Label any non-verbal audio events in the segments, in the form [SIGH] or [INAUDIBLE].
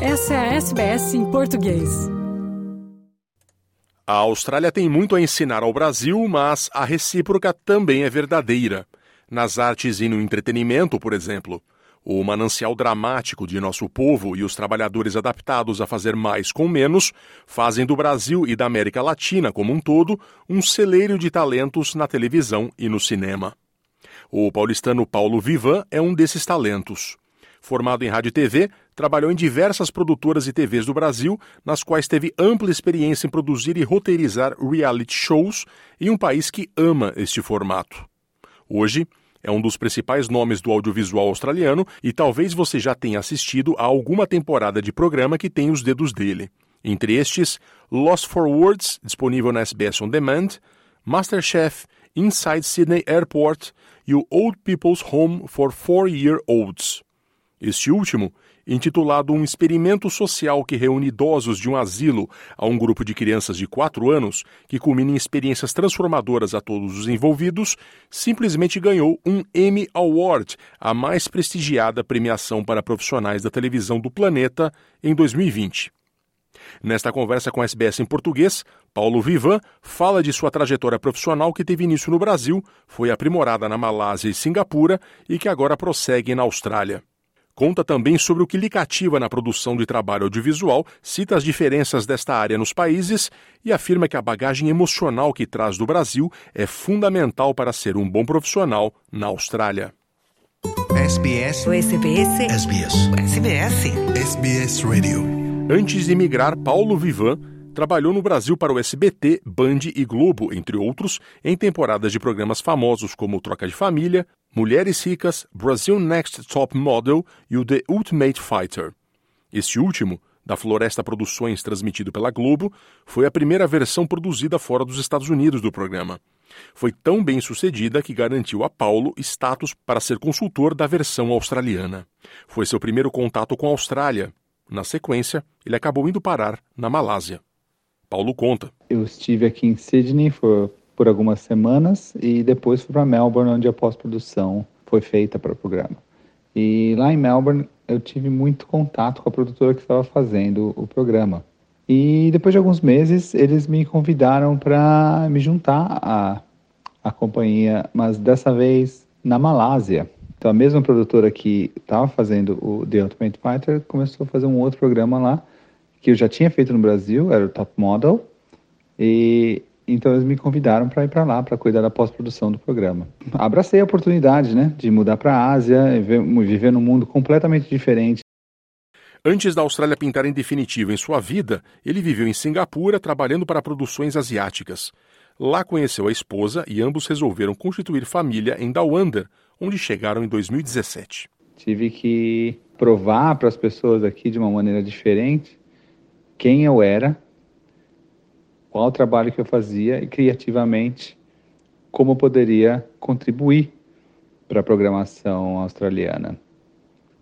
Essa é a SBS em português. A Austrália tem muito a ensinar ao Brasil, mas a recíproca também é verdadeira. Nas artes e no entretenimento, por exemplo. O manancial dramático de nosso povo e os trabalhadores adaptados a fazer mais com menos fazem do Brasil e da América Latina como um todo um celeiro de talentos na televisão e no cinema. O paulistano Paulo Vivan é um desses talentos. Formado em rádio e TV, trabalhou em diversas produtoras e TVs do Brasil, nas quais teve ampla experiência em produzir e roteirizar reality shows em um país que ama este formato. Hoje, é um dos principais nomes do audiovisual australiano e talvez você já tenha assistido a alguma temporada de programa que tem os dedos dele. Entre estes, Lost for Words, disponível na SBS On Demand, Masterchef, Inside Sydney Airport e o Old People's Home for Four-Year-Olds. Este último intitulado Um Experimento Social que reúne idosos de um asilo a um grupo de crianças de 4 anos, que culmina em experiências transformadoras a todos os envolvidos, simplesmente ganhou um Emmy Award, a mais prestigiada premiação para profissionais da televisão do planeta, em 2020. Nesta conversa com a SBS em português, Paulo Vivan fala de sua trajetória profissional que teve início no Brasil, foi aprimorada na Malásia e Singapura e que agora prossegue na Austrália. Conta também sobre o que lhe cativa na produção de trabalho audiovisual, cita as diferenças desta área nos países e afirma que a bagagem emocional que traz do Brasil é fundamental para ser um bom profissional na Austrália. SBS. O SBS. SBS. SBS. SBS Radio. Antes de emigrar, Paulo Vivan trabalhou no Brasil para o SBT, Band e Globo, entre outros, em temporadas de programas famosos como Troca de Família, Mulheres Ricas, Brazil Next Top Model e o The Ultimate Fighter. Este último, da Floresta Produções, transmitido pela Globo, foi a primeira versão produzida fora dos Estados Unidos do programa. Foi tão bem sucedida que garantiu a Paulo status para ser consultor da versão australiana. Foi seu primeiro contato com a Austrália. Na sequência, ele acabou indo parar na Malásia. Paulo conta. Eu estive aqui em Sydney por por algumas semanas e depois fui para Melbourne, onde a pós-produção foi feita para o programa. E lá em Melbourne eu tive muito contato com a produtora que estava fazendo o programa. E depois de alguns meses eles me convidaram para me juntar à, à companhia, mas dessa vez na Malásia. Então a mesma produtora que estava fazendo o The Ultimate Fighter começou a fazer um outro programa lá que eu já tinha feito no Brasil, era o Top Model. E então eles me convidaram para ir para lá para cuidar da pós-produção do programa. Abracei a oportunidade, né, de mudar para a Ásia, e viver num mundo completamente diferente. Antes da Austrália pintar em definitivo em sua vida, ele viveu em Singapura trabalhando para produções asiáticas. Lá conheceu a esposa e ambos resolveram constituir família em Dawanda, onde chegaram em 2017. Tive que provar para as pessoas aqui de uma maneira diferente quem eu era qual o trabalho que eu fazia e criativamente como eu poderia contribuir para a programação australiana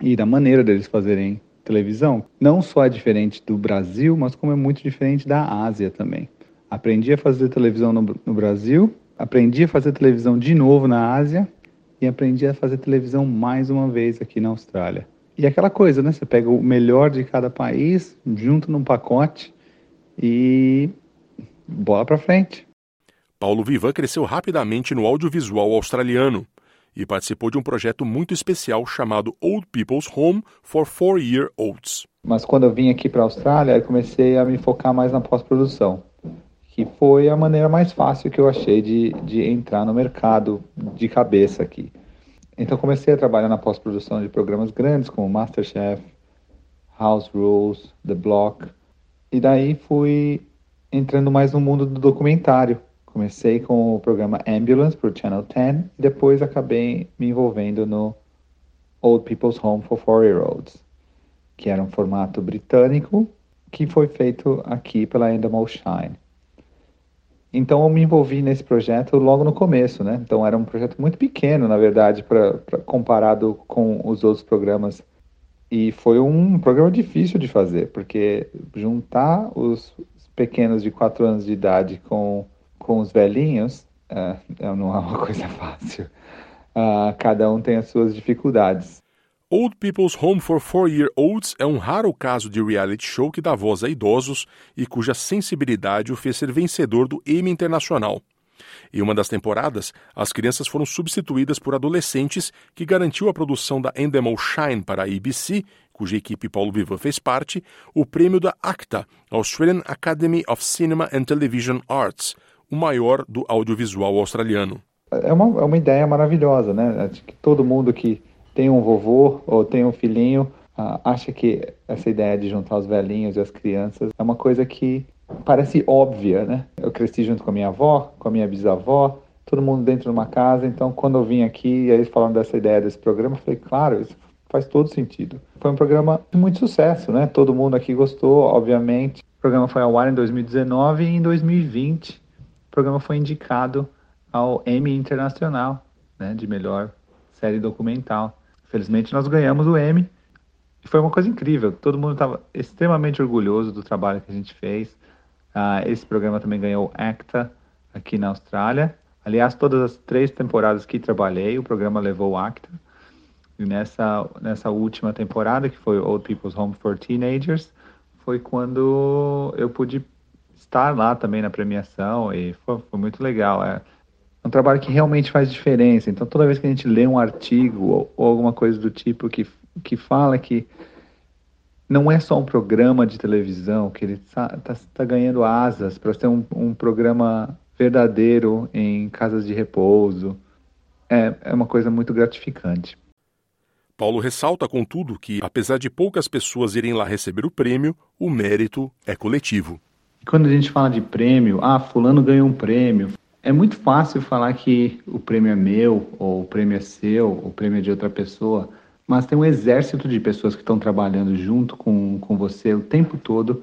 e da maneira deles fazerem televisão. Não só é diferente do Brasil, mas como é muito diferente da Ásia também. Aprendi a fazer televisão no, no Brasil, aprendi a fazer televisão de novo na Ásia e aprendi a fazer televisão mais uma vez aqui na Austrália. E aquela coisa, né? Você pega o melhor de cada país, junto num pacote e bola para frente. Paulo Vivan cresceu rapidamente no audiovisual australiano e participou de um projeto muito especial chamado Old People's Home for Four-Year-Olds. Mas quando eu vim aqui para a Austrália, eu comecei a me focar mais na pós-produção, que foi a maneira mais fácil que eu achei de, de entrar no mercado de cabeça aqui. Então comecei a trabalhar na pós-produção de programas grandes como Masterchef, House Rules, The Block, e daí fui entrando mais no mundo do documentário. Comecei com o programa Ambulance para o Channel 10 e depois acabei me envolvendo no Old People's Home for Four-Year-Olds, que era um formato britânico que foi feito aqui pela Endemol Shine. Então eu me envolvi nesse projeto logo no começo, né? Então era um projeto muito pequeno, na verdade, pra, pra comparado com os outros programas. E foi um programa difícil de fazer, porque juntar os, pequenos de 4 anos de idade com, com os velhinhos, uh, não é uma [LAUGHS] coisa fácil. Uh, cada um tem as suas dificuldades. Old People's Home for Four-Year-Olds é um raro caso de reality show que dá voz a idosos e cuja sensibilidade o fez ser vencedor do Emmy Internacional. Em uma das temporadas, as crianças foram substituídas por adolescentes, que garantiu à produção da Endemol Shine para a ABC, cuja equipe Paulo Vivan fez parte, o prêmio da ACTA, Australian Academy of Cinema and Television Arts, o maior do audiovisual australiano. É uma, é uma ideia maravilhosa, né? Acho que todo mundo que tem um vovô ou tem um filhinho uh, acha que essa ideia de juntar os velhinhos e as crianças é uma coisa que parece óbvia, né? Eu cresci junto com a minha avó, com a minha bisavó, todo mundo dentro de uma casa, então quando eu vim aqui e eles falaram dessa ideia desse programa, eu falei, claro, isso faz todo sentido. Foi um programa de muito sucesso, né? Todo mundo aqui gostou, obviamente. O programa foi ao ar em 2019 e em 2020 o programa foi indicado ao Emmy Internacional, né, de melhor série documental. Felizmente nós ganhamos o Emmy e foi uma coisa incrível. Todo mundo estava extremamente orgulhoso do trabalho que a gente fez. Uh, esse programa também ganhou ACTA aqui na Austrália. Aliás, todas as três temporadas que trabalhei, o programa levou o ACTA. E nessa, nessa última temporada, que foi Old People's Home for Teenagers, foi quando eu pude estar lá também na premiação e foi, foi muito legal. É um trabalho que realmente faz diferença. Então, toda vez que a gente lê um artigo ou, ou alguma coisa do tipo que, que fala que não é só um programa de televisão, que ele está tá, tá ganhando asas para ser um, um, programa verdadeiro em casas de repouso. É, é uma coisa muito gratificante. Paulo ressalta, contudo, que, apesar de poucas pessoas irem lá receber o prêmio, o mérito é coletivo. Quando a gente fala de prêmio, ah, fulano ganhou um prêmio. É muito fácil falar que o prêmio é meu, ou o prêmio é seu, ou o prêmio é de outra pessoa mas tem um exército de pessoas que estão trabalhando junto com, com você o tempo todo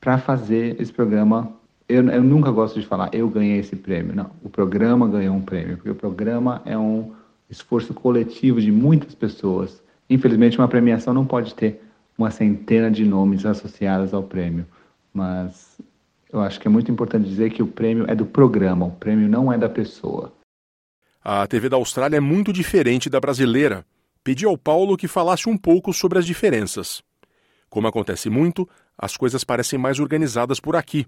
para fazer esse programa. Eu, eu nunca gosto de falar, eu ganhei esse prêmio. Não, o programa ganhou um prêmio, porque o programa é um esforço coletivo de muitas pessoas. Infelizmente, uma premiação não pode ter uma centena de nomes associados ao prêmio, mas eu acho que é muito importante dizer que o prêmio é do programa, o prêmio não é da pessoa. A TV da Austrália é muito diferente da brasileira pedi ao Paulo que falasse um pouco sobre as diferenças. Como acontece muito, as coisas parecem mais organizadas por aqui.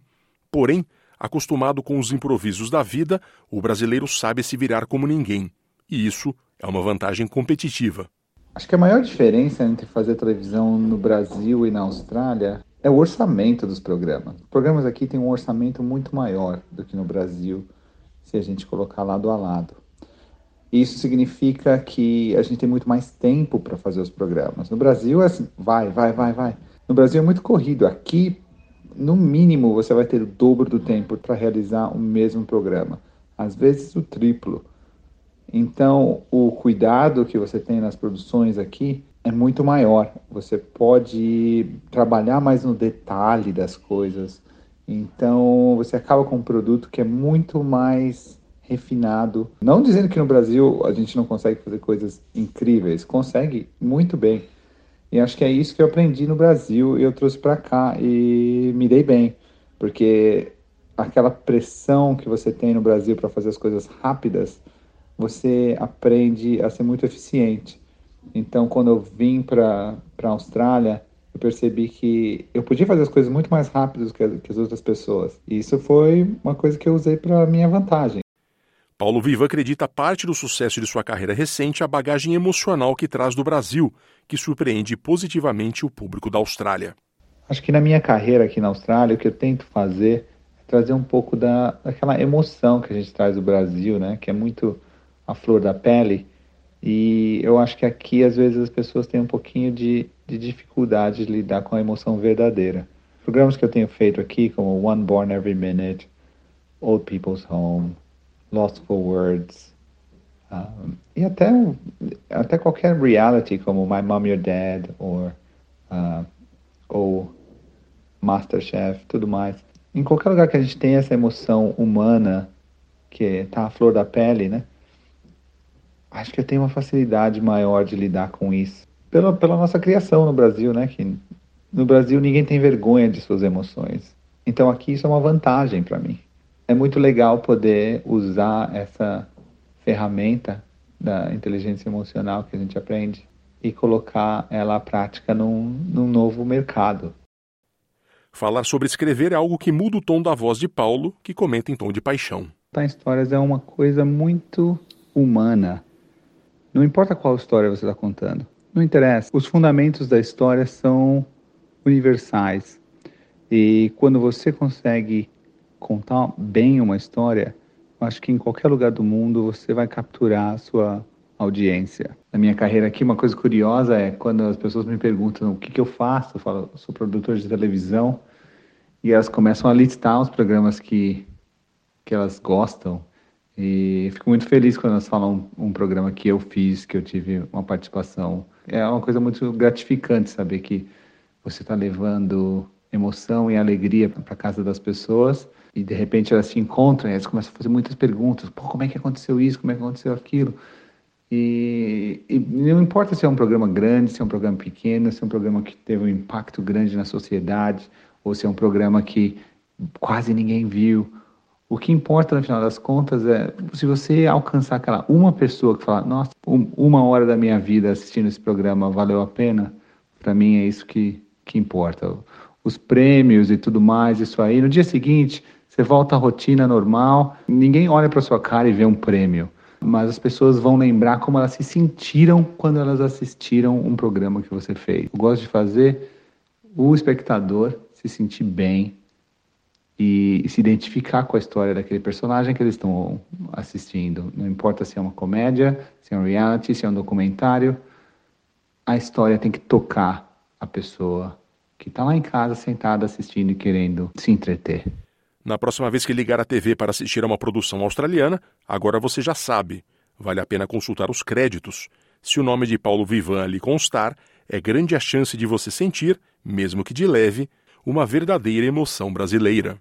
Porém, acostumado com os improvisos da vida, o brasileiro sabe se virar como ninguém. E isso é uma vantagem competitiva. Acho que a maior diferença entre fazer televisão no Brasil e na Austrália é o orçamento dos programas. Os programas aqui têm um orçamento muito maior do que no Brasil, se a gente colocar lado a lado. Isso significa que a gente tem muito mais tempo para fazer os programas. No Brasil é assim, vai, vai, vai, vai. No Brasil é muito corrido. Aqui, no mínimo, você vai ter o dobro do tempo para realizar o mesmo programa. Às vezes o triplo. Então, o cuidado que você tem nas produções aqui é muito maior. Você pode trabalhar mais no detalhe das coisas. Então, você acaba com um produto que é muito mais refinado. Não dizendo que no Brasil a gente não consegue fazer coisas incríveis, consegue muito bem. E acho que é isso que eu aprendi no Brasil e eu trouxe para cá e me dei bem, porque aquela pressão que você tem no Brasil para fazer as coisas rápidas, você aprende a ser muito eficiente. Então, quando eu vim para a Austrália, eu percebi que eu podia fazer as coisas muito mais rápidas que, que as outras pessoas. E isso foi uma coisa que eu usei para minha vantagem. Paulo Viva acredita parte do sucesso de sua carreira recente a bagagem emocional que traz do Brasil, que surpreende positivamente o público da Austrália. Acho que na minha carreira aqui na Austrália, o que eu tento fazer é trazer um pouco da, daquela emoção que a gente traz do Brasil, né? Que é muito a flor da pele. E eu acho que aqui, às vezes, as pessoas têm um pouquinho de, de dificuldade de lidar com a emoção verdadeira. Programas que eu tenho feito aqui, como One Born Every Minute, Old People's Home, Lost for Words. Um, e até, até qualquer reality como My Mom, Your Dad or, uh, ou Masterchef, tudo mais. Em qualquer lugar que a gente tem essa emoção humana que está à flor da pele, né? Acho que eu tenho uma facilidade maior de lidar com isso. Pela, pela nossa criação no Brasil, né? Que no Brasil ninguém tem vergonha de suas emoções. Então aqui isso é uma vantagem para mim é muito legal poder usar essa ferramenta da inteligência emocional que a gente aprende e colocar ela à prática num, num novo mercado. Falar sobre escrever é algo que muda o tom da voz de Paulo, que comenta em tom de paixão. Contar histórias é uma coisa muito humana. Não importa qual história você está contando. Não interessa. Os fundamentos da história são universais. E quando você consegue contar bem uma história, acho que em qualquer lugar do mundo você vai capturar a sua audiência. Na minha carreira aqui, uma coisa curiosa é quando as pessoas me perguntam o que, que eu faço, eu falo, eu sou produtor de televisão, e elas começam a listar os programas que, que elas gostam. E fico muito feliz quando elas falam um, um programa que eu fiz, que eu tive uma participação. É uma coisa muito gratificante saber que você está levando emoção e alegria para casa das pessoas e de repente elas se encontram e elas começam a fazer muitas perguntas. Pô, como é que aconteceu isso? Como é que aconteceu aquilo? E, e, não importa se é um programa grande, se é um programa pequeno, se é um programa que teve um impacto grande na sociedade, ou se é um programa que quase ninguém viu. O que importa no final das contas é se você alcançar aquela uma pessoa que fala, nossa, um, uma hora da minha vida assistindo esse programa valeu a pena, para mim é isso que, que importa. Os prêmios e tudo mais, isso aí. No dia seguinte, você volta à rotina normal, ninguém olha para sua cara e vê um prêmio mas as pessoas vão lembrar como elas se sentiram quando elas assistiram um programa que você fez. Eu gosto de fazer o espectador se sentir bem e se identificar com a história daquele personagem que eles estão assistindo. Não importa se é uma comédia, se é um reality, se é um documentário, a história tem que tocar a pessoa que está lá em casa sentada assistindo e querendo se entreter. Na próxima vez que ligar a TV para assistir a uma produção australiana, agora você já sabe. Vale a pena consultar os créditos. Se o nome de Paulo Vivan ali constar, é grande a chance de você sentir, mesmo que de leve, uma verdadeira emoção brasileira.